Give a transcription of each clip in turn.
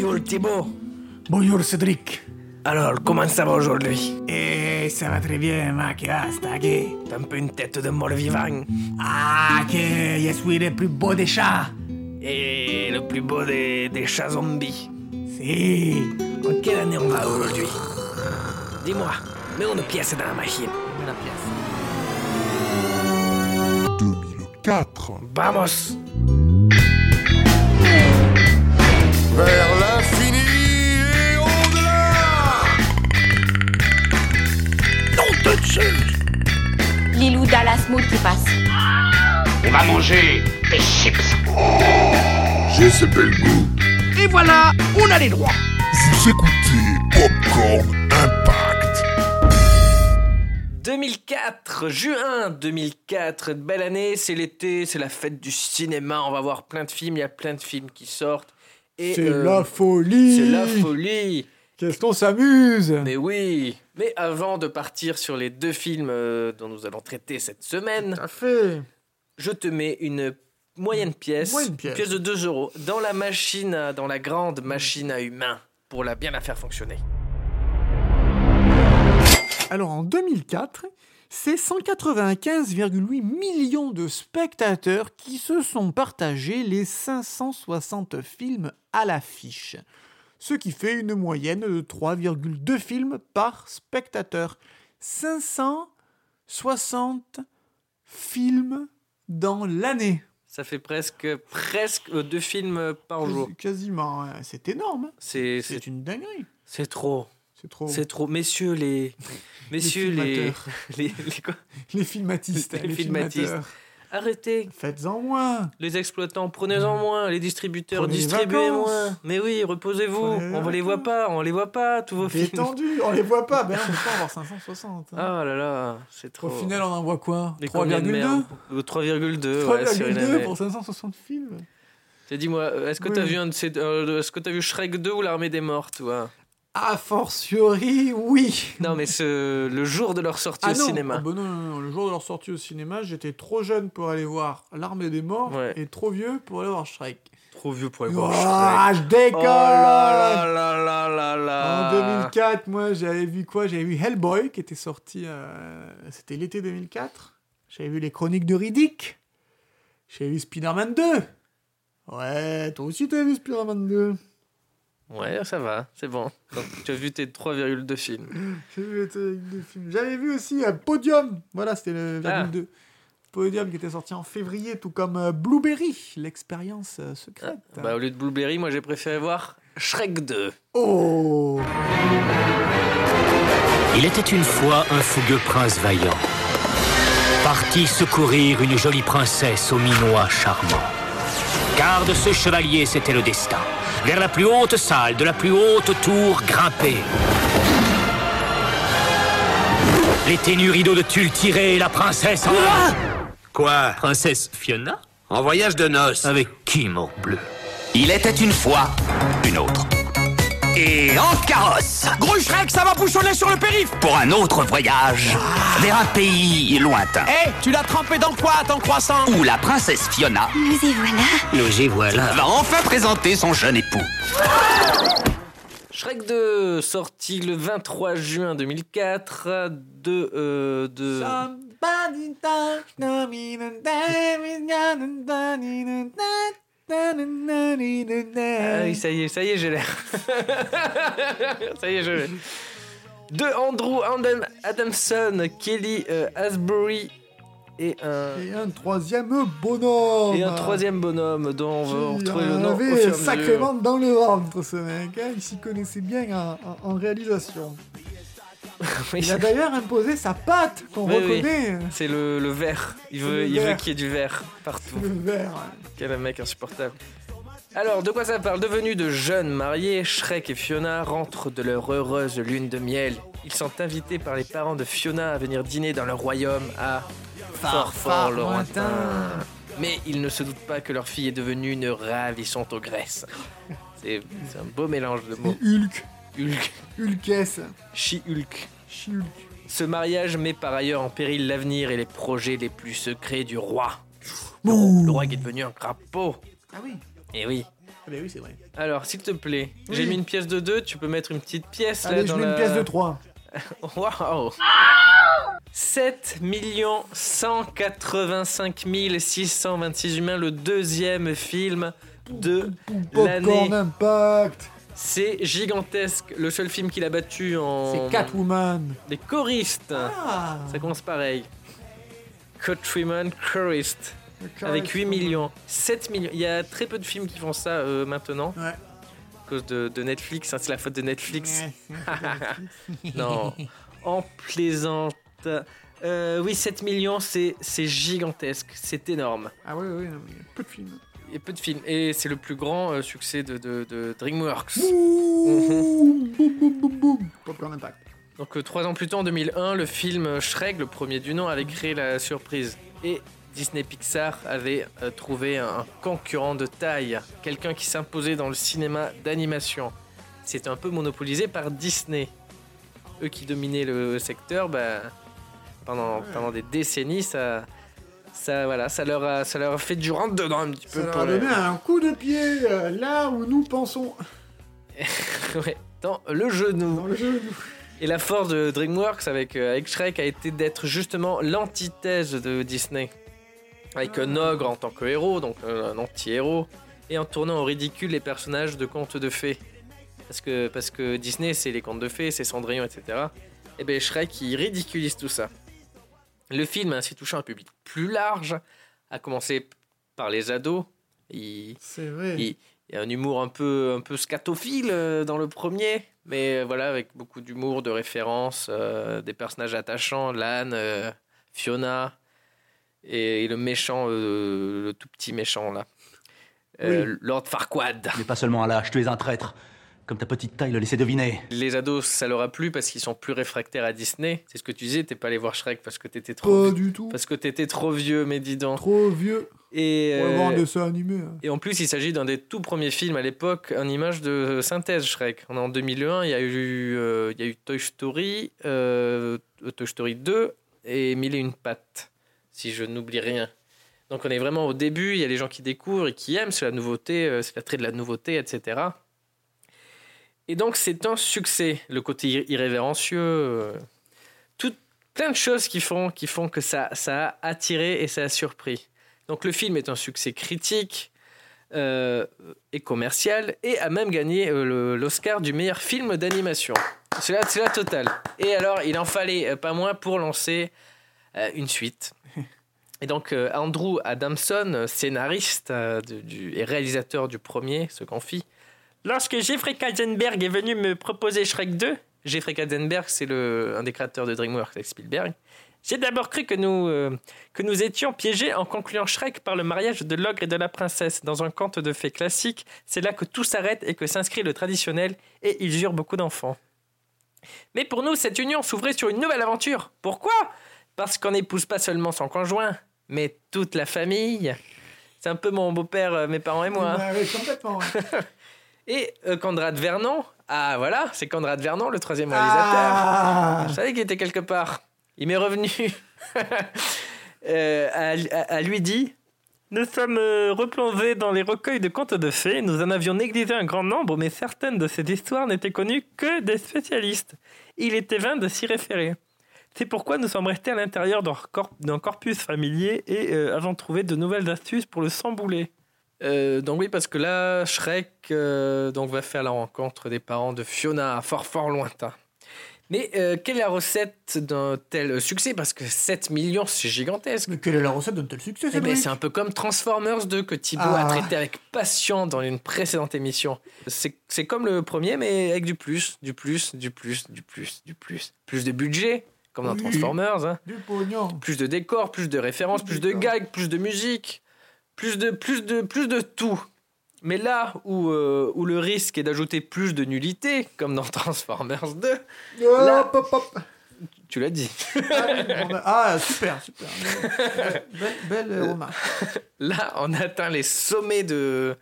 Bonjour Thibaut. Bonjour Cédric. Alors, comment ça va aujourd'hui? Eh, ça va très bien, ma? T'as un peu une tête de mort-vivant. Ah, che je suis le plus beau des chats. Et le plus beau des, des chats zombies. Si. En quelle année on va aujourd'hui? Dis-moi, mets une pièce dans la machine. La pièce. 2004. Vamos Lilou Dallas Mood qui passe. On va manger des chips. J'ai ce bel goût. Et voilà, on a les droits. Vous écoutez Popcorn Impact. 2004, juin 2004, belle année, c'est l'été, c'est la fête du cinéma, on va voir plein de films, il y a plein de films qui sortent. Et, C'est euh, la folie. C'est la folie Qu'est-ce qu'on s'amuse Mais oui Mais avant de partir sur les deux films euh, dont nous allons traiter cette semaine, Tout à fait. je te mets une moyenne pièce, Moyenne pièce. de 2 euros, dans la machine, à- dans la grande machine à humains, pour la bien la faire fonctionner. Alors en 2004, c'est 195,8 millions de spectateurs qui se sont partagés les 560 films à l'affiche. Ce qui fait une moyenne de 3,2 films par spectateur. 560 films dans l'année. Ça fait presque, presque euh, deux films par jour. Quasiment, ouais. c'est énorme. hein. C'est, une dinguerie. c'est trop. C'est trop. C'est trop. Messieurs les. Messieurs les. les, les quoi? Les filmatistes. Les les filmatistes. Arrêtez. Faites-en moins. Les exploitants, prenez-en moins. Les distributeurs, Prenez distribuez vacances. moins. Mais oui, reposez-vous. Prenez On les voit pas. On les voit pas, tous vos films. Détendu, on les voit pas. Ben, on peut pas avoir 560. hein. Ah là là, c'est trop. Au final, on en voit quoi? Des combien de 3,2 merde Euh, 3,2 ouais, sur une 3,2 année. pour 560 films? T'as dis-moi, euh, est-ce que Oui. t'as vu un de ces, euh, est-ce que t'as vu Shrek 2 ou l'Armée des Morts, toi? A fortiori, oui. Non, mais ce, le jour de leur sortie Ah au non, cinéma. ah bah non, non, non, le jour de leur sortie au cinéma, j'étais trop jeune pour aller voir L'Armée des Morts Ouais. et trop vieux pour aller voir Shrek. Trop vieux pour aller voir Ah, je Shrek. déconne Oh là là là là là En là. 2004, moi, j'avais vu quoi? J'avais vu Hellboy, qui était sorti... euh, C'était l'été 2004. J'avais vu Les Chroniques de Riddick. J'avais vu Spider-Man 2. Ouais, toi aussi, t'avais vu Spider-Man 2. Ouais, ça va, c'est bon. Donc, tu as vu tes 3,2 films. J'ai vu films. J'avais vu aussi euh, Podium. Voilà, c'était le Ah. virgule 2. Podium qui était sorti en février, tout comme euh, Blueberry, l'expérience euh, secrète. Bah, au lieu de Blueberry, moi j'ai préféré voir Shrek 2. Oh Il était une fois un fougueux prince vaillant, parti secourir une jolie princesse au minois charmant. Car de ce chevalier, c'était le destin. Vers la plus haute salle, de la plus haute tour, grimper. Les ténus rideaux de tulle tirés et la princesse en... Quoi? Princesse Fiona? En voyage de noces. Avec qui, morbleu Il était une fois. Et en carrosse Gros Shrek, ça va bouchonner sur le périph' pour un autre voyage vers un pays lointain Eh, tu l'as trempé dans quoi, ton croissant où la princesse Fiona Nous y voilà. Nous y voilà. va enfin présenter son jeune époux. Shrek 2, sorti le 23 juin 2004, de... Euh, de... Ah oui, ça y est, ça y est, j'ai l'air. ça y est, je l'ai. De Andrew Adam- Adamson, Kelly euh, Asbury et un, Et un troisième bonhomme. et un troisième bonhomme dont on va retrouver le en nom avait mesure. sacrément dans le ventre, ce mec. hein. Il s'y connaissait bien en, en- en réalisation. Oui, Il a d'ailleurs imposé sa patte, qu'on Oui, oui. reconnaît. C'est le, le vert. Il veut, qu'il y ait du vert partout. Le vert. Quel mec insupportable. Alors, de quoi ça parle? Devenus de jeunes mariés, Shrek et Fiona rentrent de leur heureuse lune de miel. Ils sont invités par les parents de Fiona à venir dîner dans leur royaume à fort, fort lointain. Mais ils ne se doutent pas que leur fille est devenue une ravissante ogresse. C'est un beau mélange de mots. Hulk. Hulk, Hulkess. She-Hulk. Shulk. Ce mariage met par ailleurs en péril l'avenir et les projets les plus secrets du roi. Le roi qui est devenu un crapaud. Ah oui. Et oui. Ah, mais oui, c'est vrai. Alors, s'il te plaît, Oui. j'ai mis une pièce de 2, tu peux mettre une petite pièce là Allez, je dans mets la... une pièce de 3. Waouh 7 185 626 humains, le deuxième film de l'année. Popcorn Impact. C'est gigantesque. Le seul film qu'il a battu en. C'est Catwoman. Les choristes. Ah. Ça commence pareil. Countryman Chorist. Avec 8 millions. 7 millions. Il y a très peu de films qui font ça euh, maintenant. Ouais. À cause de, de Netflix. hein, c'est la faute de Netflix. Ouais. Non, en plaisante. Euh, oui, 7 millions, c'est c'est gigantesque, c'est énorme. Ah y a peu de films. Il y a peu de films. Et c'est le plus grand euh, succès de, de- de DreamWorks. Boum, boum, boum, boum, boum. Popcorn Impact. Donc euh, trois ans plus tard, en 2001, le film Shrek, le premier du nom, avait créé la surprise. Et Disney Pixar avait euh, trouvé un concurrent de taille, quelqu'un qui s'imposait dans le cinéma d'animation. C'était un peu monopolisé par Disney. Eux qui dominaient le secteur, bah, pendant, pendant des décennies, ça, ça, voilà, ça, leur a, ça leur a fait du rentre dedans un petit peu. Ça leur a donné un coup de pied euh, là où nous pensons. Ouais, dans le genou. Dans le jeu. Et la force de DreamWorks avec, euh, avec Shrek a été d'être justement l'antithèse de Disney. Avec un ogre en tant que héros, donc euh, un anti-héros, et en tournant au ridicule les personnages de contes de fées. Parce que, parce que Disney, c'est les contes de fées, c'est Cendrillon, etc. Et bien Shrek, il ridiculise tout ça. Le film a ainsi touché un public plus large, à commencer par les ados. Il, C'est vrai. il il y a un humour un peu, un peu scatophile euh, dans le premier, mais voilà, avec beaucoup d'humour, de références, euh, des personnages attachants, Lan, euh, Fiona, et, et le méchant, euh, le tout petit méchant là. Euh, Lord Farquaad. N'es pas seulement un lâche, tu es un traître. Comme ta petite taille le laissait deviner. Les ados, ça leur a plu parce qu'ils sont plus réfractaires à Disney. C'est ce que tu disais, t'es pas allé voir Shrek parce que t'étais trop, Pas du tout. parce que t'étais trop vieux, mais dis donc. Trop vieux. Et, un euh, dessin animé. hein. Et en plus, il s'agit d'un des tout premiers films à l'époque en image de synthèse Shrek. On est en 2001, il y a eu, euh, il y a eu Toy Story, euh, Toy Story 2 et Mille et une pattes, si je n'oublie rien. Donc on est vraiment au début, il y a les gens qui découvrent et qui aiment, c'est la nouveauté, c'est l'attrait de la nouveauté, etc. Et donc c'est un succès, le côté ir- irrévérencieux, euh, tout, plein de choses qui font, qui font que ça, ça a attiré et ça a surpris. Donc le film est un succès critique euh, et commercial et a même gagné euh, l'Oscar du meilleur film d'animation. C'est la, la totale. Et alors il en fallait pas moins pour lancer une suite. Et donc Andrew Adamson, scénariste et réalisateur du premier, se confie. Lorsque Jeffrey Katzenberg est venu me proposer Shrek 2, Jeffrey Katzenberg c'est le, un des créateurs de DreamWorks avec Spielberg, j'ai d'abord cru que nous, euh, que nous étions piégés en concluant Shrek par le mariage de l'ogre et de la princesse. Dans un conte de fées classique, c'est là que tout s'arrête et que s'inscrit le traditionnel, et ils eurent beaucoup d'enfants. Mais pour nous, cette union s'ouvrait sur une nouvelle aventure. Pourquoi? Parce qu'on n'épouse pas seulement son conjoint, mais toute la famille. C'est un peu mon beau-père, euh, mes parents et moi. hein. Bah oui, complètement. ouais. Et euh, Conrad Vernon, ah voilà, c'est Conrad Vernon, le troisième réalisateur. Ah. Je savais qu'il était quelque part. Il m'est revenu. Euh, à, à- à lui dit Nous sommes euh, replongés dans les recueils de contes de fées. Nous en avions négligé un grand nombre, mais certaines de ces histoires n'étaient connues que des spécialistes. Il était vain de s'y référer. C'est pourquoi nous sommes restés à l'intérieur d'un corp- d'un corpus familier et euh, avons trouvé de nouvelles astuces pour le s'embouler. Euh, donc oui, parce que là, Shrek euh, donc va faire la rencontre des parents de Fiona, fort fort lointain. Mais euh, quelle est la recette d'un tel succès? Parce que 7 millions, c'est gigantesque. Mais quelle est la recette d'un tel succès, Eh ben, c'est un peu comme Transformers 2 que Thibaut Ah. a traité avec passion dans une précédente émission. C'est comme le premier, mais avec du plus, du plus, du plus, du plus, du plus. Plus de budget, comme dans Oui. Transformers. hein. Du pognon. Plus de décors, plus de références, plus de gags, plus de musique, plus de, plus de, plus de tout. Mais là où, euh, où le risque est d'ajouter plus de nullité, comme dans Transformers 2, Là- hop, hop. tu l'as dit. Ah, oui, ah, super, super. Belle, belle remarque. Là, on atteint les sommets de,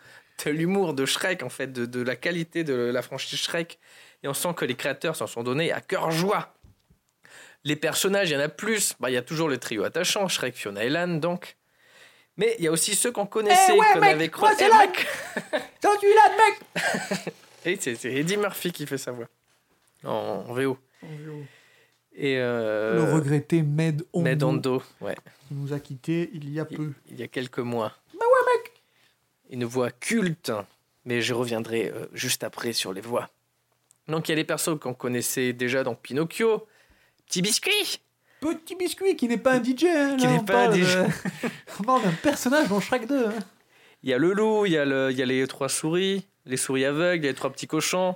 de l'humour de Shrek, en fait, de, de la qualité de la franchise Shrek. Et on sent que les créateurs s'en sont donnés à cœur joie. Les personnages, il y en a plus. Bah, Il y a toujours le trio attachant, Shrek, Fiona et Lan, donc. Mais il y a aussi ceux qu'on connaissait, Eh ouais, qu'on avait cre- c'est Eh, là. mec Toi, tu es là, mec Et c'est Eddie Murphy qui fait sa voix. En, en VO. Et euh, Le regretté Med Hondo, Ned Hondo, ouais, qui nous a quittés il y a il, peu. il y a quelques mois. Bah ouais, mec Une voix culte, mais je reviendrai euh, juste après sur les voix. Donc il y a les persos qu'on connaissait déjà dans Pinocchio. Petit biscuit Petit biscuit qui n'est pas un DJ. Hein, Qui là, n'est on pas un parle DJ. de- on parle d'un personnage dans Shrek 2. hein. Il y a le loup, il y a, le, il y a les trois souris, les souris aveugles, il y a les trois petits cochons.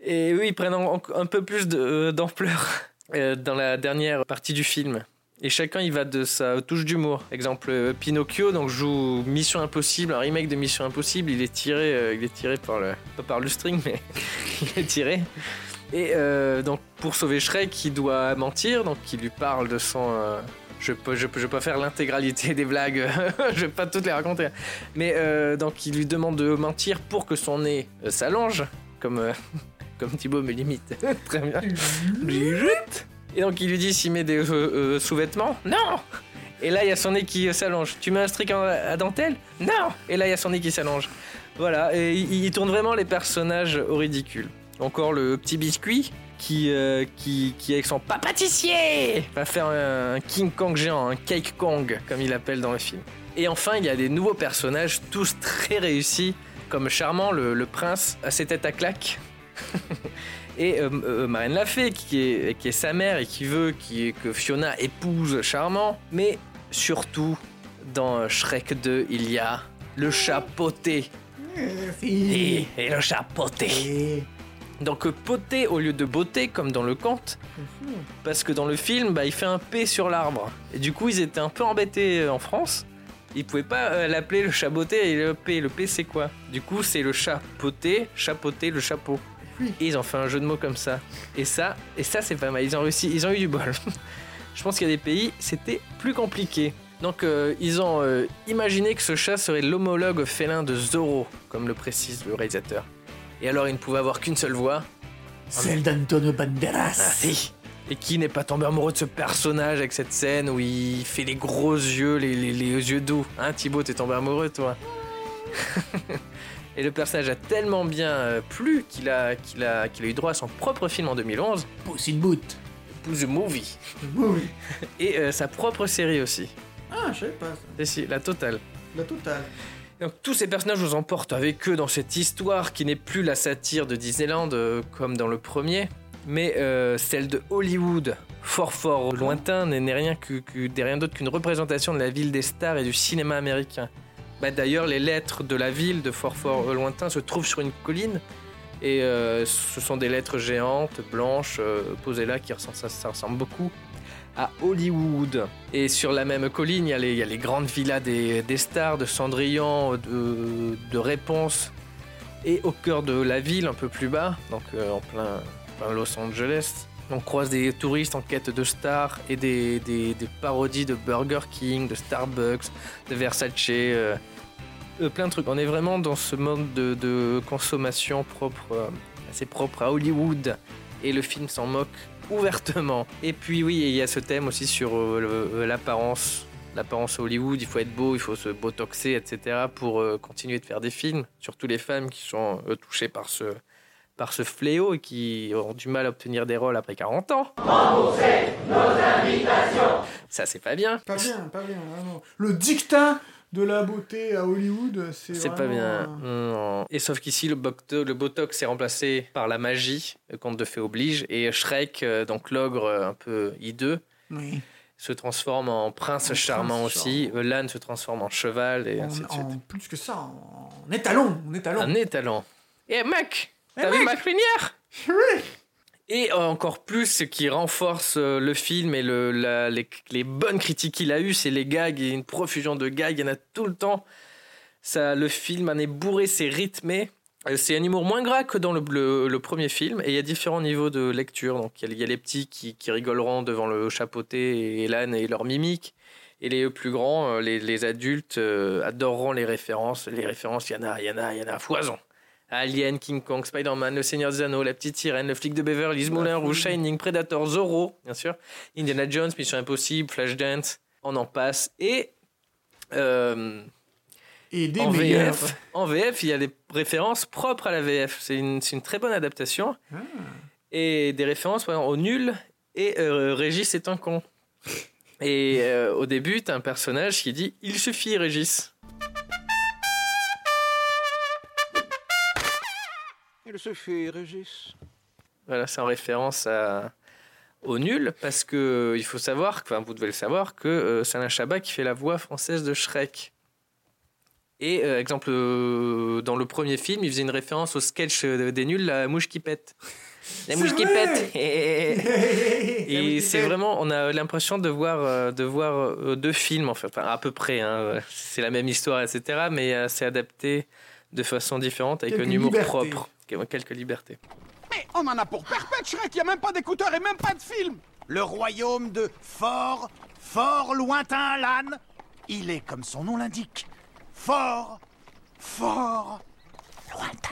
Et eux, ils prennent en- en- un peu plus euh, d'ampleur euh, dans la dernière partie du film. Et chacun, il va de sa touche d'humour. Exemple, euh, Pinocchio donc, joue Mission Impossible, un remake de Mission Impossible. Il est tiré, euh, il est tiré par le, pas par le string, mais il est tiré. Et euh, donc, pour sauver Shrek, il doit mentir. Donc, il lui parle de son. euh, je peux, je peux, je peux faire l'intégralité des blagues. je vais pas toutes les raconter. Mais euh, donc, il lui demande de mentir pour que son nez s'allonge, comme comme Thibaut me limite. Très bien. Et donc, il lui dit s'il met des sous-vêtements. Non. Et là, il y a son nez qui s'allonge. Tu mets un strick en- à dentelle Non. Et là, il y a son nez qui s'allonge. Voilà. Et il tourne vraiment les personnages au ridicule. Encore le petit biscuit qui, euh, qui, qui avec son papatissier va faire un King Kong géant, un Cake Kong comme il appelle dans le film. Et enfin, il y a des nouveaux personnages, tous très réussis, comme Charmant, le, le prince à ses têtes à claques. et euh, euh, Marine Lafay, qui est, qui est sa mère et qui veut qui, que Fiona épouse Charmant. Mais surtout, dans Shrek 2, il y a le chat poté. Et, et le chat poté. Donc poté au lieu de beauté comme dans le conte. Parce que dans le film, bah, il fait un P sur l'arbre. Et du coup, ils étaient un peu embêtés euh, en France. Ils pouvaient pas euh, l'appeler le chat beauté et le P. Le P, c'est quoi? Du coup, c'est le chat poté, chapeauté, le chapeau. Et ils ont fait un jeu de mots comme ça. Et ça, et ça c'est pas mal. Ils ont réussi, ils ont eu du bol. Je pense qu'il y a des pays, c'était plus compliqué. Donc, euh, ils ont euh, imaginé que ce chat serait l'homologue félin de Zorro, comme le précise le réalisateur. Et alors, il ne pouvait avoir qu'une seule voix. Celle d'Antonio Ah, Banderas. si. Et qui n'est pas tombé amoureux de ce personnage avec cette scène où il fait les gros yeux, les, les- les yeux doux Hein, Thibaut, t'es tombé amoureux, toi Et le personnage a tellement bien euh, plu qu'il a, qu'il a, qu'il a eu droit à son propre film en 2011, Puss in Boot. The Movie. Oui. Et euh, sa propre série aussi. Ah, je savais pas ça. Et si, la totale. La totale. Donc tous ces personnages nous emportent avec eux dans cette histoire qui n'est plus la satire de Disneyland euh, comme dans le premier, mais euh, celle de Hollywood, fort fort lointain, n'est rien, d'autre qu'une représentation de la ville des stars et du cinéma américain. Bah, D'ailleurs, les lettres de la ville de fort fort lointain se trouvent sur une colline, et euh, ce sont des lettres géantes, blanches, euh, posées là, qui ressemblent, ça ressemble beaucoup à Hollywood. Et sur la même colline, il y a les, grandes villas des, stars, de Cendrillon, de, Réponse. Et au cœur de la ville, un peu plus bas, donc euh, en plein, Los Angeles, on croise des touristes en quête de stars et des, parodies de Burger King, de Starbucks, de Versace, euh, euh, plein de trucs. On est vraiment dans ce mode de, de consommation propre, assez propre à Hollywood. Et le film s'en moque ouvertement. Et puis oui, il y a ce thème aussi sur euh, euh, l'apparence. L'apparence Hollywood, il faut être beau, il faut se botoxer, etc. pour euh, continuer de faire des films. Surtout les femmes qui sont euh, touchées par ce, par ce fléau et qui ont du mal à obtenir des rôles après 40 ans. Ça, c'est pas bien. Pas bien, pas bien. vraiment. Le dictat de la beauté à Hollywood, c'est C'est pas bien. euh, Non. Et sauf qu'ici, le, le Botox est remplacé par la magie, le conte de fées oblige. Et Shrek, euh, donc l'ogre euh, un peu hideux, Oui. se transforme en prince En charmant prince aussi. L'âne se transforme en cheval et En, ainsi de suite. en plus que ça, en, étalon, en étalon. Un étalon. Et mec, Eh, t'as vu mec ma crinière Oui. Et encore plus, ce qui renforce euh, le film et les, bonnes critiques qu'il a eues, c'est les gags. Il une profusion de gags, il y en a tout le temps. Ça, le film en est bourré, c'est rythmé. Euh, C'est un humour moins gras que dans le, premier film. Et il y a différents niveaux de lecture. Donc il y a, les petits qui, rigoleront devant le chapeauté et l'âne et leur mimique. Et les plus grands, euh, les, adultes, adoreront les références. Les références, il y en a, il y en a, il y en a foison. Alien, King Kong, Spider-Man, Le Seigneur des Anneaux, La Petite Sirène, Le Flic de Beverly Hills, Moulin Rouge, Shining, Predator, Zorro, bien sûr, Indiana Jones, Mission Impossible, Flashdance, on en passe. Et Euh, Et des en meilleurs. VF, en VF, il y a des références propres à la VF. C'est une, c'est une très bonne adaptation. Ah. Et des références par exemple, au nul et euh, Régis est un con. Et euh, au début, t'as un personnage qui dit Il suffit, Régis. Il suffit, Régis. Voilà, c'est en référence à, au nul parce que il faut savoir, enfin vous devez le savoir, que euh, c'est Alain Chabat qui fait la voix française de Shrek. Et euh, exemple, euh, dans le premier film, il faisait une référence au sketch euh, des nuls, la mouche qui pète. La mouche qui pète. Et c'est vraiment, on a l'impression de voir, euh, de voir euh, deux films, en fait, Enfin, à peu près. hein. C'est la même histoire, etc. Mais euh, c'est adapté de façon différente, avec Quelques un humour propre, quelques libertés. Mais on en a pour perpète, Shrek. Y a même pas d'écouteurs et même pas de film. Le royaume de fort, fort lointain l'âne. Il est comme son nom l'indique. Fort, fort, lointain.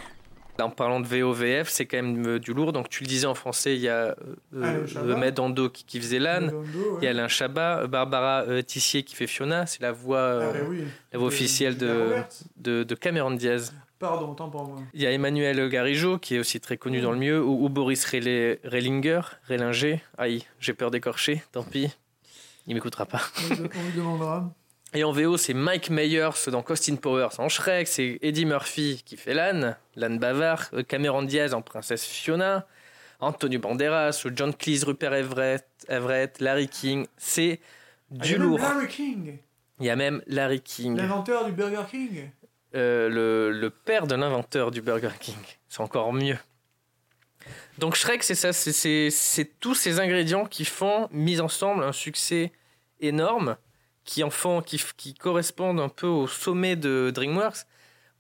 En parlant de VOVF, c'est quand même euh, du lourd. Donc, tu le disais en français, il y a euh, Chabat. Medando qui, qui faisait l'âne. Il y a. Alain Chabat, euh, Barbara euh, Tissier qui fait Fiona. C'est la voix, euh, Ah, oui. la voix De- officielle de Cameron Diaz. Pardon, tant pour moi. Il y a Emmanuel Garigeau qui est aussi très connu dans le milieu. Ou, ou Boris Rellinger, Rellinger. Aïe, j'ai peur d'écorcher, tant pis. Il m'écoutera pas. On lui demandera. Et en VO, c'est Mike Myers dans Austin Powers en Shrek, c'est Eddie Murphy qui fait l'âne, l'âne bavard, euh, Cameron Diaz en Princesse Fiona, Antonio Banderas, John Cleese, Rupert Everett, Everett Larry King. C'est Ah, du lourd. Larry King, Il y a même Larry King, l'inventeur du Burger King. euh, le, le père de l'inventeur du Burger King. C'est encore mieux. Donc Shrek, c'est ça, c'est tous ces ingrédients qui font, mis ensemble, un succès énorme, qui en font, qui, correspondent un peu au sommet de DreamWorks.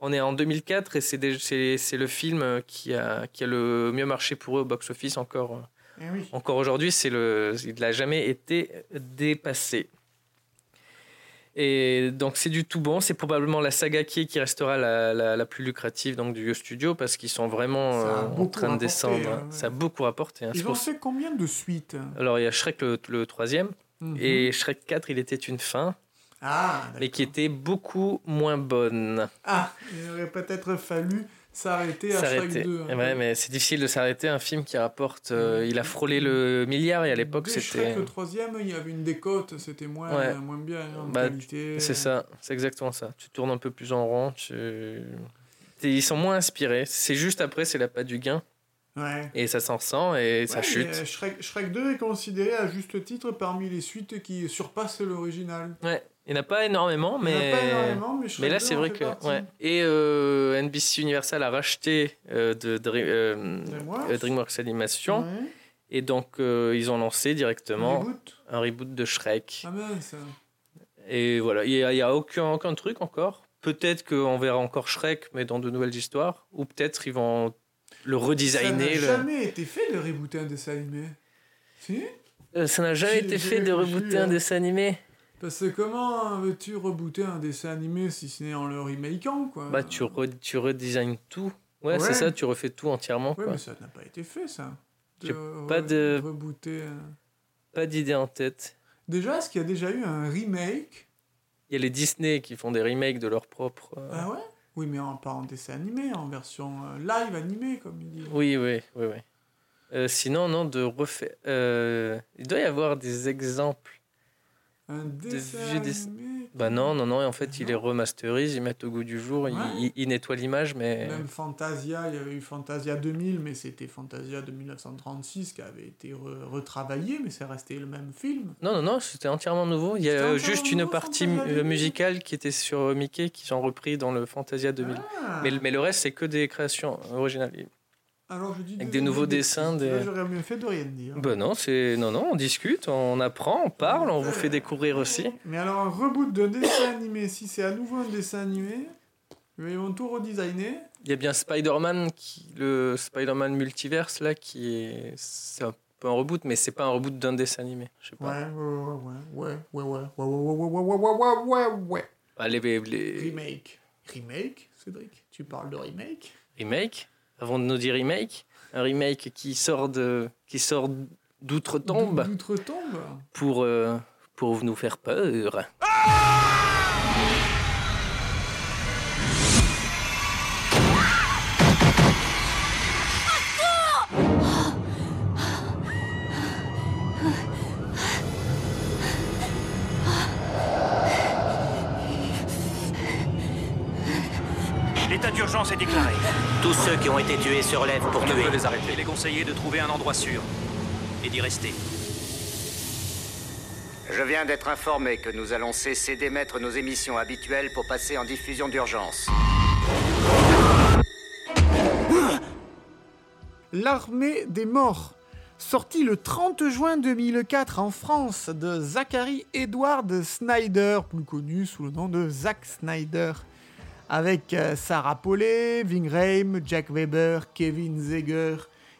On est en 2004 et c'est le film qui a, qui a le mieux marché pour eux au box-office encore. Eh oui. encore aujourd'hui, c'est le, il n'a jamais été dépassé. Et donc c'est du tout bon. C'est probablement la saga qui, qui restera la, la, la plus lucrative donc du studio parce qu'ils sont vraiment euh, en train de descendre. hein, ouais. Ça a beaucoup rapporté. hein. Ils ont pour- fait combien de suites Alors il y a Shrek le, le troisième Mhm. et Shrek 4, il était une fin, Ah, mais qui était beaucoup moins bonne. Ah, il aurait peut-être fallu s'arrêter à Shrek S'arrêter. 2. hein. Ouais, mais c'est difficile de s'arrêter. Un film qui rapporte, euh, il a frôlé le milliard et à l'époque Dès c'était. Shrek le troisième, il y avait une décote, c'était moins, Ouais. moins bien hein, en Bah, qualité. C'est ça, c'est exactement ça. Tu tournes un peu plus en rond, tu... ils sont moins inspirés. C'est juste après, c'est la pas du gain. Ouais. Et ça s'en ressent et ça chute. euh, Shrek, Shrek 2 est considéré à juste titre parmi les suites qui surpassent l'original. Ouais, il n'y en a pas énormément, mais. Il pas énormément, mais, Mais là, 2 c'est vrai que. Ouais. Et euh, NBC Universal a racheté euh, de, Dream- euh, DreamWorks. DreamWorks Animation. Et donc, ils ont lancé directement Reboot. un reboot de Shrek. Ah mince. Et voilà, il n'y a aucun, aucun truc encore. Peut-être qu'on verra encore Shrek, mais dans de nouvelles histoires. Ou peut-être ils vont le Ça n'a redesigner. le- jamais été fait de rebooter un dessin animé. Si? Euh, Ça n'a jamais été fait de rebooter hein. un dessin animé. Parce que comment veux-tu rebooter un dessin animé si ce n'est en le remakeant, quoi? Bah, tu, re- tu redesignes tout. Ouais, Ouais. c'est ça, tu refais tout entièrement. Ouais, quoi. mais ça n'a pas été fait, ça. J'ai pas de- Rebooter. un- Pas d'idée en tête. Déjà, est-ce qu'il y a déjà eu un remake? Il y a les Disney qui font des remakes de leurs propres. euh, Ah ouais? Oui, mais en, pas en dessin animé, en version euh, live animée, comme il dit. Oui, oui, oui, oui. Euh, sinon, non, de refaire. euh, Il doit y avoir des exemples. Un dessin Bah non, non, non, et en fait, ils les remasterisent, ils mettent au goût du jour, ils- Ouais. ils, ils nettoient l'image, mais. Même Fantasia, il y avait eu Fantasia 2000, mais c'était Fantasia de 1936 qui avait été re- retravaillé, mais c'est resté le même film. Non, non, non, c'était entièrement nouveau. Il y a entièrement juste une partie Fantasia euh, 2000. musicale qui était sur euh, Mickey, qui sont repris dans le Fantasia 2000. Ah. Mais, mais le reste, c'est que des créations originales. Alors je dis avec des nouveaux dessins, des- J'aurais mieux fait de rien dire. Bah non, c'est non, non, on discute, on apprend, on parle, on vous fait découvrir aussi. Mais alors un reboot d'un dessin animé, si c'est à nouveau un dessin animé, ils vont tout redesigner. Il y a bien Spider-Man, qui, le Spider-Man multiverse là, qui est, c'est un peu un reboot, mais c'est pas un reboot d'un dessin animé. Je sais Ouais, pas. ouais, ouais, ouais, ouais, ouais, ouais, ouais, ouais, ouais, ouais, ouais, ouais. Ah, les, les Remake. Remake, Cédric Tu parles de remake remakes, avant de nous dire remake, un remake qui sort de, qui sort d'outre-tombe. D'outre-tombe. Pour euh, pour nous faire peur. Tous ceux qui ont été tués se relèvent pour On ne tuer. peut les arrêter. Il est conseillé de trouver un endroit sûr et d'y rester. Je viens d'être informé que nous allons cesser d'émettre nos émissions habituelles pour passer en diffusion d'urgence. L'armée des morts, sorti le 30 juin 2004 en France de Zachary Edward Snyder, plus connu sous le nom de Zack Snyder, avec euh, Sarah Paulet, Ving Rhames, Jack Weber, Kevin Zeger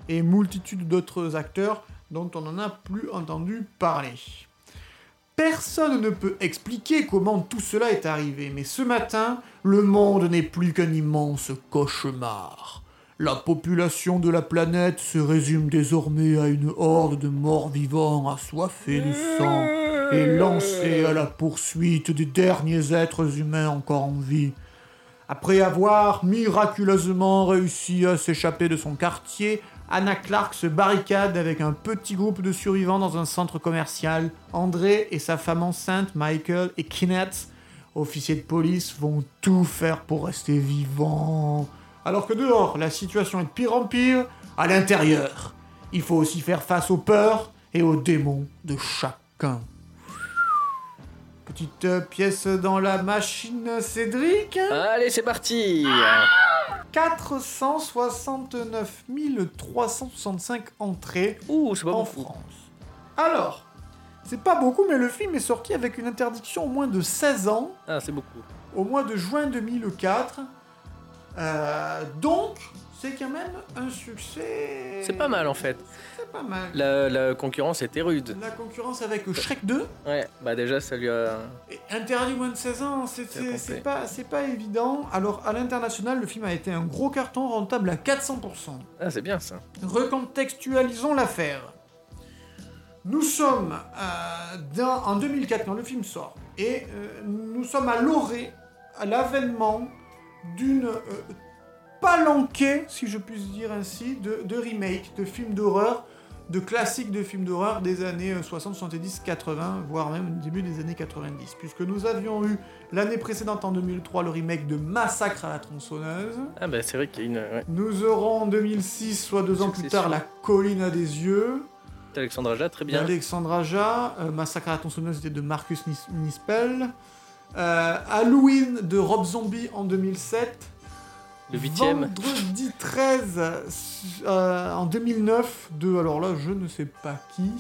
et multitude d'autres acteurs dont on n'en a plus entendu parler. Personne ne peut expliquer comment tout cela est arrivé, mais ce matin, le monde n'est plus qu'un immense cauchemar. La population de la planète se résume désormais à une horde de morts vivants assoiffés de sang et lancés à la poursuite des derniers êtres humains encore en vie. Après avoir miraculeusement réussi à s'échapper de son quartier, Anna Clark se barricade avec un petit groupe de survivants dans un centre commercial. André et sa femme enceinte, Michael et Kenneth, officiers de police, vont tout faire pour rester vivants. Alors que dehors, la situation est de pire en pire, à l'intérieur, il faut aussi faire face aux peurs et aux démons de chacun. Petite euh, pièce dans la machine Cédric. Allez, c'est parti 469 365 entrées Ouh, c'est pas en beaucoup. France. Alors, c'est pas beaucoup, mais le film est sorti avec une interdiction au moins de 16 ans, Ah, c'est beaucoup. au mois de juin 2004. Euh, donc, c'est quand même un succès. C'est pas mal en fait. C'est pas mal. La, la concurrence était rude. La concurrence avec Shrek 2, Ouais, bah déjà ça lui a. interdit moins de 16 ans, c'est- pas, pas évident. Alors, à l'international, le film a été un gros carton rentable à 400%. Ah, c'est bien ça. Recontextualisons l'affaire. Nous sommes euh, dans- en 2004 quand le film sort et euh, nous sommes à l'orée, à l'avènement d'une euh, palanquée, si je puis dire ainsi, de, de remakes, de films d'horreur, de classiques de films d'horreur des années euh, 60, 70, 80, voire même début des années 90. Puisque nous avions eu l'année précédente, en 2003, le remake de Massacre à la tronçonneuse. Ah, bah c'est vrai qu'il y a une. Ouais. Nous aurons en 2006, soit deux ans plus tard, La colline à des yeux. Alexandre Aja, très bien. D'Alexandre Aja. Euh, Massacre à la tronçonneuse c'était de Marcus Nis- Nispel. Euh, Halloween de Rob Zombie en 2007. Le huitième. Vendredi 13 euh, en 2009 de, alors là, je ne sais pas qui.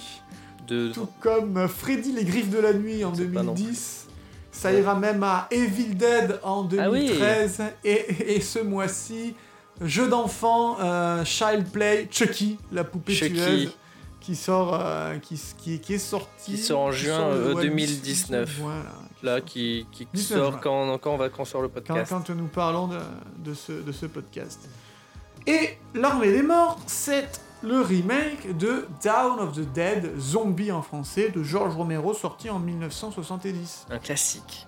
De... Tout comme Freddy les griffes de la nuit en Je sais pas non 2010. Ça ira même à Evil Dead en Ah oui. 2013. et, et ce mois-ci, jeu d'enfant, euh, Child Play, Chucky, la poupée Chucky. tueuse, qui sort, euh, qui, qui, qui est sorti. Qui sort en juin, sort le- euh, ouais, 2019. Voilà. Là, qui, qui 19 sort juin. quand, quand on va quand sort le Quand, podcast. quand nous parlons de, de ce, de ce podcast. Et L'Armée des Morts, c'est le remake de Down of the Dead, Zombie en français, de George Romero, sorti en 1970. Un classique.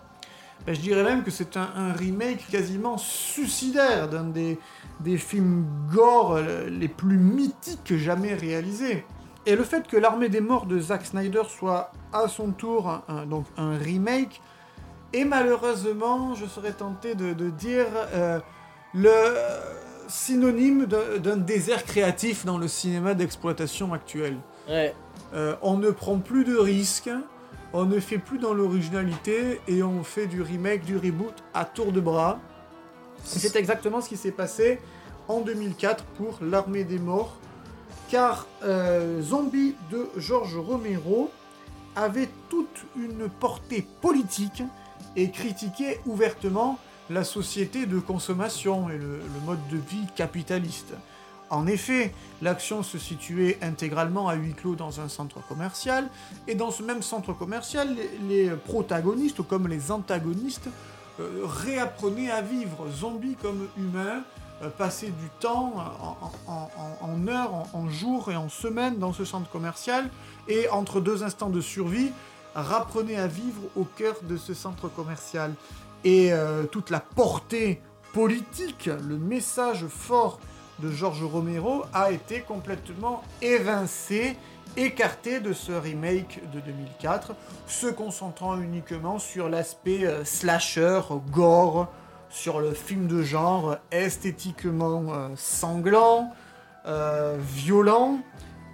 Ben, je dirais même que c'est un, un remake quasiment suicidaire d'un des, des films gore euh, les plus mythiques jamais réalisés. Et le fait que L'Armée des Morts de Zack Snyder soit à son tour un, un- donc un remake est malheureusement, je serais tenté de, de dire, euh, le synonyme d'un désert créatif dans le cinéma d'exploitation actuel. Ouais. Euh, on ne prend plus de risques, on ne fait plus dans l'originalité et on fait du remake, du reboot à tour de bras. C'est exactement ce qui s'est passé en 2004 pour L'Armée des Morts, car euh, Zombie de George Romero avait toute une portée politique et critiquait ouvertement la société de consommation et le- mode de vie capitaliste. En effet, l'action se situait intégralement à huis clos dans un centre commercial, et dans ce même centre commercial, les, les protagonistes, comme les antagonistes, euh, réapprenaient à vivre, zombies comme humains, passer du temps en, en- heures, en, jours et en semaines dans ce centre commercial, et entre deux instants de survie, rapprenaient à vivre au cœur de ce centre commercial. Et euh, toute la portée politique, le message fort de George Romero a été complètement évincé, écarté de ce remake de 2004, se concentrant uniquement sur l'aspect euh, slasher, gore, sur le film de genre esthétiquement euh, sanglant, euh, violent,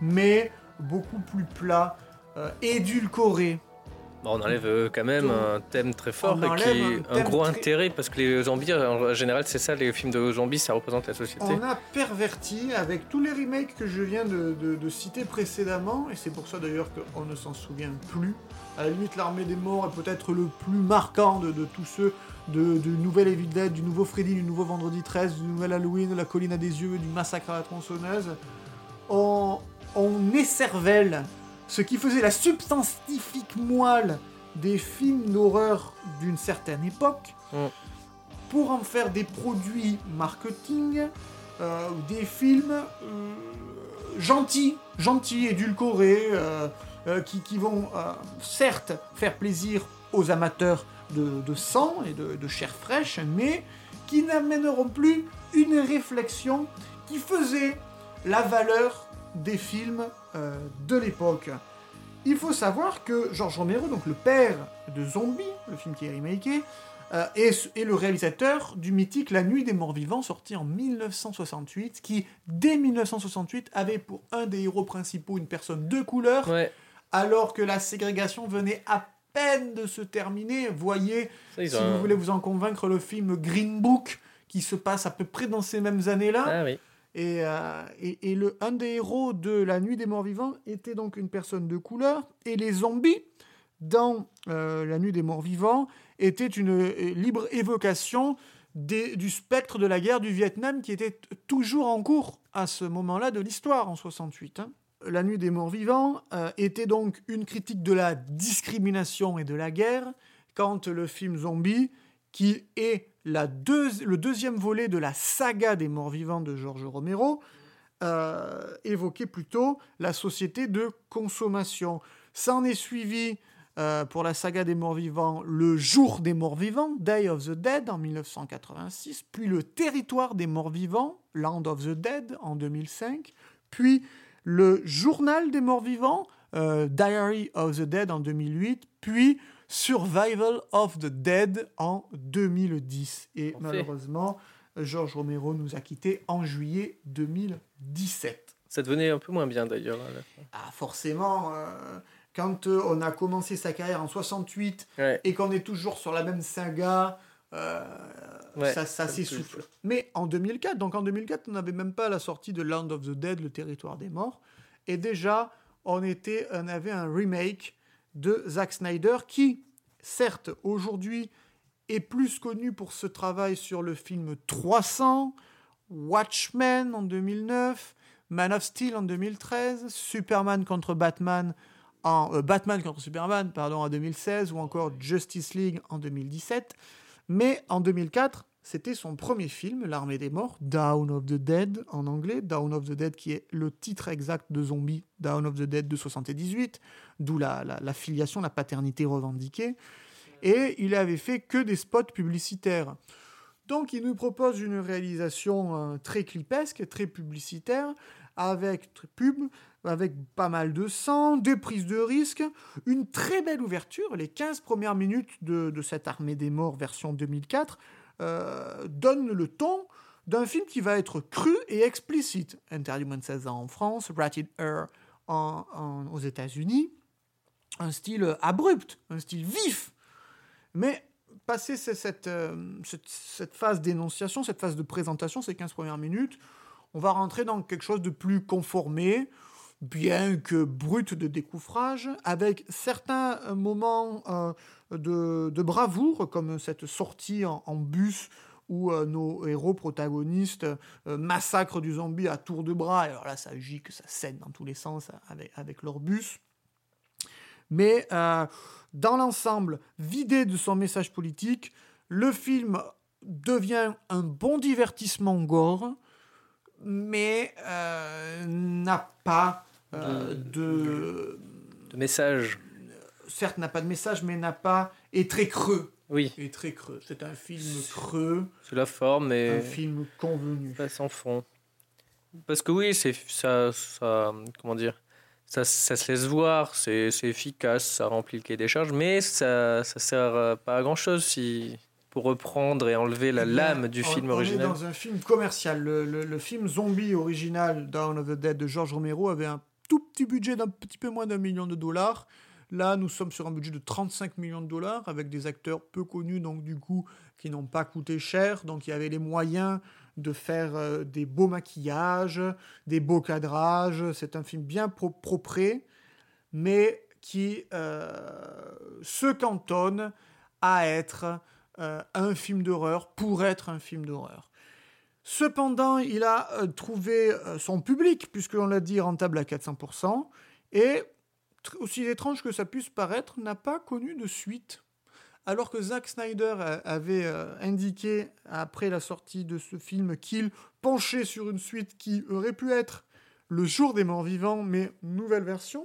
mais beaucoup plus plat, euh, édulcoré. Bon, on enlève euh, quand même un thème très fort et qui un un, gros très- intérêt parce que les zombies, en général, c'est ça, les films de zombies, ça représente la société. On a perverti avec tous les remakes que je viens de, de- de citer précédemment, et c'est pour ça d'ailleurs qu'on ne s'en souvient plus. À la limite, l'armée des morts est peut-être le plus marquant de, de tous ceux de, du nouvel Evil Dead, du nouveau Freddy, du nouveau Vendredi 13, du nouvel Halloween, de la colline à des yeux, du massacre à la tronçonneuse. On, on écervelle ce qui faisait la substantifique moelle des films d'horreur d'une certaine époque pour en faire des produits marketing, euh, des films euh, gentils, gentils, édulcorés, euh, qui, qui vont certes faire plaisir aux amateurs de, de sang et de, de chair fraîche, mais qui n'amèneront plus une réflexion qui faisait la valeur des films euh, de l'époque. Il faut savoir que Georges Romero, donc le père de Zombie, le film qui est remaké, euh, est, est le réalisateur du mythique La Nuit des Morts Vivants, sorti en 1968, qui, dès 1968, avait pour un des héros principaux une personne de couleur, alors que la ségrégation venait à peine de se terminer. Voyez, Ça, si un- vous voulez vous en convaincre, le film Green Book, qui se passe à peu près dans ces mêmes années-là. Ah oui. Et, euh, et, le, un des héros de La Nuit des Morts Vivants était donc une personne de couleur. Et les zombies, dans euh, La Nuit des Morts Vivants, étaient une euh, libre évocation du spectre de la guerre du Vietnam qui était toujours en cours à ce moment-là de l'histoire, en 68. hein. La Nuit des Morts Vivants était donc une critique de la discrimination et de la guerre, quand le film Zombie, qui est le deuxième volet de la saga des morts vivants de George Romero, euh, évoquait plutôt la société de consommation. Ça en est suivi euh, pour la saga des morts vivants le jour des morts vivants, Day of the Dead en 1986, puis le territoire des morts vivants, Land of the Dead en 2005, puis le journal des morts vivants, euh, Diary of the Dead en 2008, puis Survival of the Dead en 2010. Et malheureusement, Georges Romero nous a quittés en juillet 2017. Ça devenait un peu moins bien d'ailleurs. fin. Ah, forcément, euh, quand euh, on a commencé sa carrière en 68 Ouais. et qu'on est toujours sur la même saga, euh, Ouais, ça, ça s'essouffle. Mais en 2004, donc en 2004, on n'avait même pas la sortie de Land of the Dead, le territoire des morts, et déjà, on, était, on avait un remake de Zack Snyder qui, certes, aujourd'hui, est plus connu pour ce travail sur le film 300, Watchmen en 2009, Man of Steel en 2013, Superman contre Batman en euh, Batman contre Superman pardon en 2016 ou encore Justice League en 2017. Mais en 2004, c'était son premier film, L'Armée des Morts, Down of the Dead en anglais, Down of the Dead qui est le titre exact de Zombie, Down of the Dead de 78, d'où la, filiation, la paternité revendiquée. Et il avait fait que des spots publicitaires. Donc il nous propose une réalisation euh, très clipesque, très publicitaire, avec pub, avec pas mal de sang, des prises de risques, une très belle ouverture. Les 15 premières minutes de cette Armée des Morts version 2004 euh, donnent le ton d'un film qui va être cru et explicite. Interdit moins de 16 ans en France, Rated R en- aux États-Unis. Un style abrupt, un style vif. Mais passer ce- cette, euh, cette phase d'énonciation, cette phase de présentation, ces 15 premières minutes, on va rentrer dans quelque chose de plus conformé, bien que brut de découfrage, avec certains moments euh, de, bravoure, comme cette sortie en, bus où euh, nos héros protagonistes euh, massacrent du zombie à tour de bras. Alors là, ça gicle, ça saigne dans tous les sens avec, leur bus. Mais dans l'ensemble, vidé de son message politique, le film devient un bon divertissement gore, mais n'a pas euh, de... De message. Certes, n'a pas de message, mais n'a pas... est très creux. Oui. Est très creux. C'est un film creux, C'est la forme, mais un film convenu. pas sans fond. Parce que oui, c'est ça, ça, comment dire, ça, ça se laisse voir, c'est efficace, ça remplit le cahier des charges, mais ça, ça sert euh, pas à grand chose si pour reprendre et enlever la Eh lame du on- film on original. est dans un film commercial. Le, le- le film zombie original Dawn of the Dead de George Romero avait un tout petit budget d'un petit peu moins d'un million de dollars. Là, nous sommes sur un budget de 35 millions de dollars avec des acteurs peu connus, donc du coup, qui n'ont pas coûté cher. Donc il y avait les moyens de faire euh, des beaux maquillages, des beaux cadrages. C'est un film bien pro- propré, mais qui euh, se cantonne à être euh, un film d'horreur pour être un film d'horreur. Cependant, il a euh, trouvé euh, son public, puisqu'on l'a dit, rentable à 400%, et, aussi étrange que ça puisse paraître, n'a pas connu de suite. Alors que Zack Snyder avait euh, indiqué, après la sortie de ce film, qu'il penchait sur une suite qui aurait pu être Le Jour des Morts Vivants, mais nouvelle version,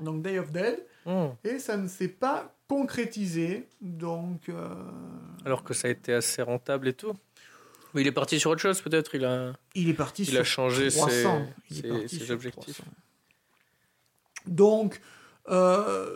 donc Day of Dead, Hmm. et ça ne s'est pas concrétisé, donc... euh, Alors que ça a été assez rentable et tout. Mais il est parti sur autre chose peut-être. Il a. Il est parti Il sur a changé 300. ses, Il est ses- parti ses sur objectifs. 300. Donc, euh,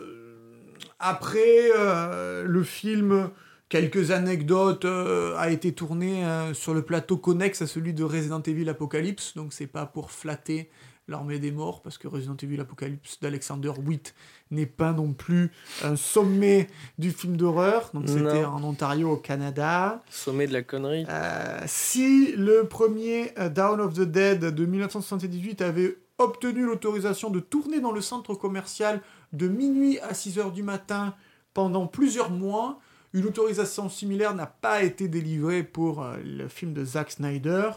après euh, le film, quelques anecdotes euh, a été tourné sur le plateau connexe à celui de Resident Evil Apocalypse. Donc, c'est pas pour flatter l'armée des morts, parce que Resident Evil Apocalypse d'Alexander Witt n'est pas non plus un sommet du film d'horreur. Donc, c'était en Ontario, au Canada. Sommet de la connerie. Euh, si le premier euh, Down of the Dead de 1978 avait obtenu l'autorisation de tourner dans le centre commercial de minuit à 6 heures du matin pendant plusieurs mois, une autorisation similaire n'a pas été délivrée pour euh, le film de Zack Snyder.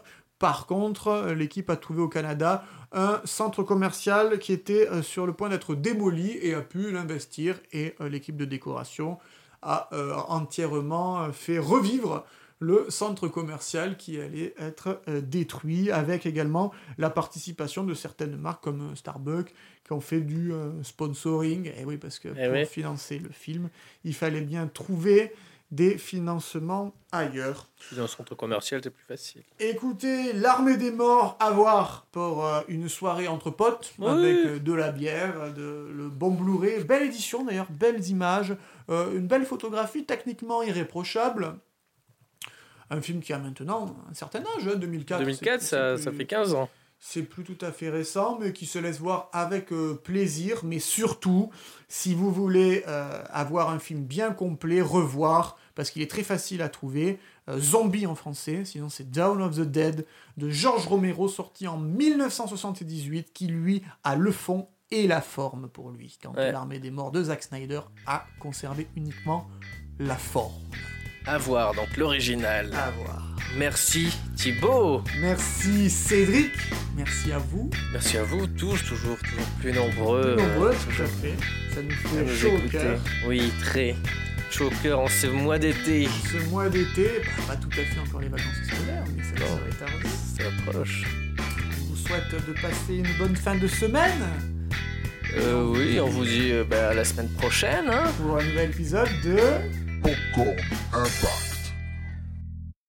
Par contre, euh, l'équipe a trouvé au Canada un centre commercial qui était euh, sur le point d'être démoli et a pu l'investir. Et euh, l'équipe de décoration a entièrement fait revivre le centre commercial qui allait être détruit, avec également la participation de certaines marques comme Starbucks qui ont fait du sponsoring. Et oui, parce que pour oui. financer le film, il fallait bien trouver des financements ailleurs. Dans le centre commercial, c'est plus facile. Écoutez, l'armée des morts à voir pour euh, une soirée entre potes Oui. avec euh, de la bière, de, le bon Blu-ray, belle édition d'ailleurs, belles images, euh, une belle photographie techniquement irréprochable. Un film qui a maintenant un certain âge, hein, 2004. 2004, c'est- ça, c'est ça plus- fait 15 ans. C'est plus tout à fait récent, mais qui se laisse voir avec euh, plaisir. Mais surtout, si vous voulez euh, avoir un film bien complet, revoir, parce qu'il est très facile à trouver, euh, Zombie en français, sinon c'est Down of the Dead de George Romero, sorti en 1978, qui lui a le fond et la forme pour lui, quand Ouais. l'armée des morts de Zack Snyder a conservé uniquement la forme. À voir, donc l'original. À voir. Merci Thibaut. Merci Cédric, merci à vous. Merci à vous tous, toujours, toujours plus nombreux. Plus nombreux, euh, tout à fait. Ça nous fait nous chaud au cœur. Oui, très. Chaud au cœur en ce mois d'été. Ce mois d'été, bah, pas tout à fait encore les vacances scolaires, mais ça Non. serait tardé. Ça approche. On vous souhaite de passer une bonne fin de semaine Euh, oui, on vous dit euh, bah, à la semaine prochaine. Hein pour un nouvel épisode de... Popcorn Impact.